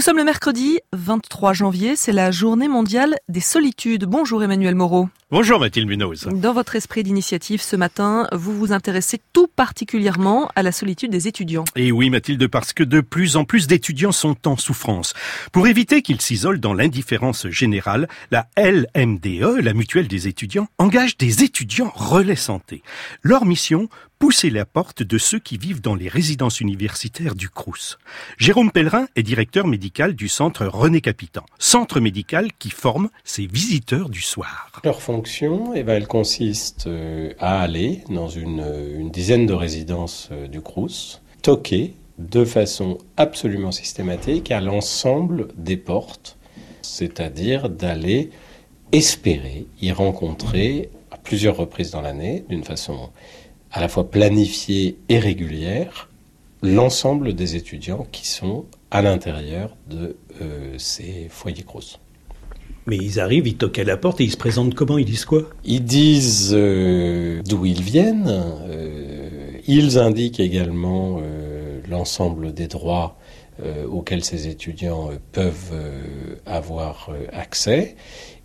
Nous sommes le mercredi 23 janvier, c'est la journée mondiale des solitudes. Bonjour Emmanuel Moreau. Bonjour Mathilde Munoz. Dans votre esprit d'initiative ce matin, vous vous intéressez tout particulièrement à la solitude des étudiants. Et oui Mathilde, parce que de plus en plus d'étudiants sont en souffrance. Pour éviter qu'ils s'isolent dans l'indifférence générale, la LMDE, la mutuelle des étudiants, engage des étudiants relais santé. Leur mission, pousser la porte de ceux qui vivent dans les résidences universitaires du Crous. Jérôme Pellerin est directeur médical du centre René Capitan, centre médical qui forme ses visiteurs du soir. Leur fonction, eh ben, elle consiste euh, à aller dans une, une dizaine de résidences euh, du Crous, toquer de façon absolument systématique à l'ensemble des portes, c'est-à-dire d'aller espérer y rencontrer à plusieurs reprises dans l'année, d'une façon à la fois planifiée et régulière l'ensemble des étudiants qui sont à l'intérieur de euh, ces foyers Crous. Mais ils arrivent, ils toquent à la porte et ils se présentent comment? Ils disent quoi? Ils disent euh, d'où ils viennent. Euh, ils indiquent également euh, l'ensemble des droits auxquels ces étudiants peuvent avoir accès.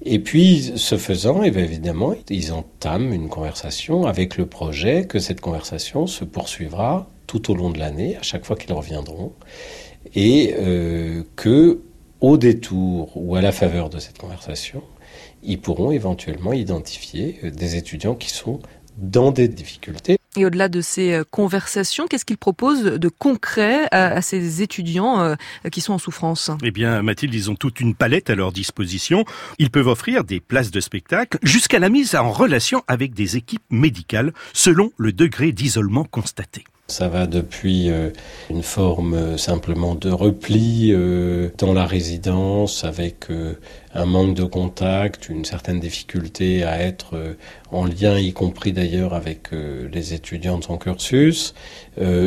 Et puis, ce faisant, eh évidemment, ils entament une conversation avec le projet que cette conversation se poursuivra tout au long de l'année, à chaque fois qu'ils reviendront, et que, au détour ou à la faveur de cette conversation, ils pourront éventuellement identifier des étudiants qui sont dans des difficultés. Et au-delà de ces euh, conversations, qu'est-ce qu'ils proposent de concret à, à, ces étudiants euh, qui sont en souffrance? Eh bien, Mathilde, ils ont toute une palette à leur disposition. Ils peuvent offrir des places de spectacle jusqu'à la mise en relation avec des équipes médicales selon le degré d'isolement constaté. Ça va depuis euh, une forme euh, simplement de repli euh, dans la résidence avec un manque de contact, une certaine difficulté à être en lien, y compris d'ailleurs avec les étudiants de son cursus,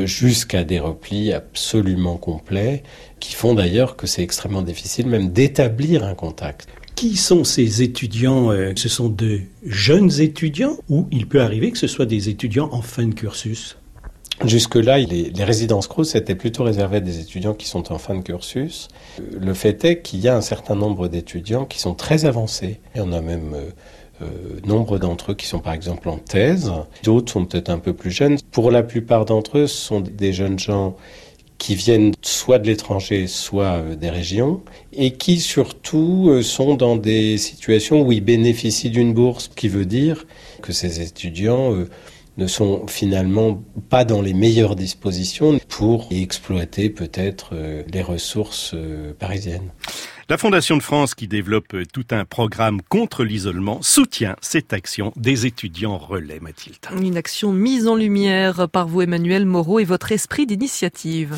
jusqu'à des replis absolument complets qui font d'ailleurs que c'est extrêmement difficile même d'établir un contact. Qui sont ces étudiants Ce sont de jeunes étudiants ou il peut arriver que ce soit des étudiants en fin de cursus? Jusque-là, les, résidences Crous étaient plutôt réservées à des étudiants qui sont en fin de cursus. Le fait est qu'il y a un certain nombre d'étudiants qui sont très avancés. Il y en a même euh, euh, nombre d'entre eux qui sont par exemple en thèse. D'autres sont peut-être un peu plus jeunes. Pour la plupart d'entre eux, ce sont des jeunes gens qui viennent soit de l'étranger, soit euh, des régions, et qui surtout euh, sont dans des situations où ils bénéficient d'une bourse, qui veut dire que ces étudiants... Euh, ne sont finalement pas dans les meilleures dispositions pour exploiter peut-être euh, les ressources euh, parisiennes. La Fondation de France, qui développe tout un programme contre l'isolement, soutient cette action des étudiants relais, Mathilde. Une action mise en lumière par vous, Emmanuel Moreau, et votre esprit d'initiative.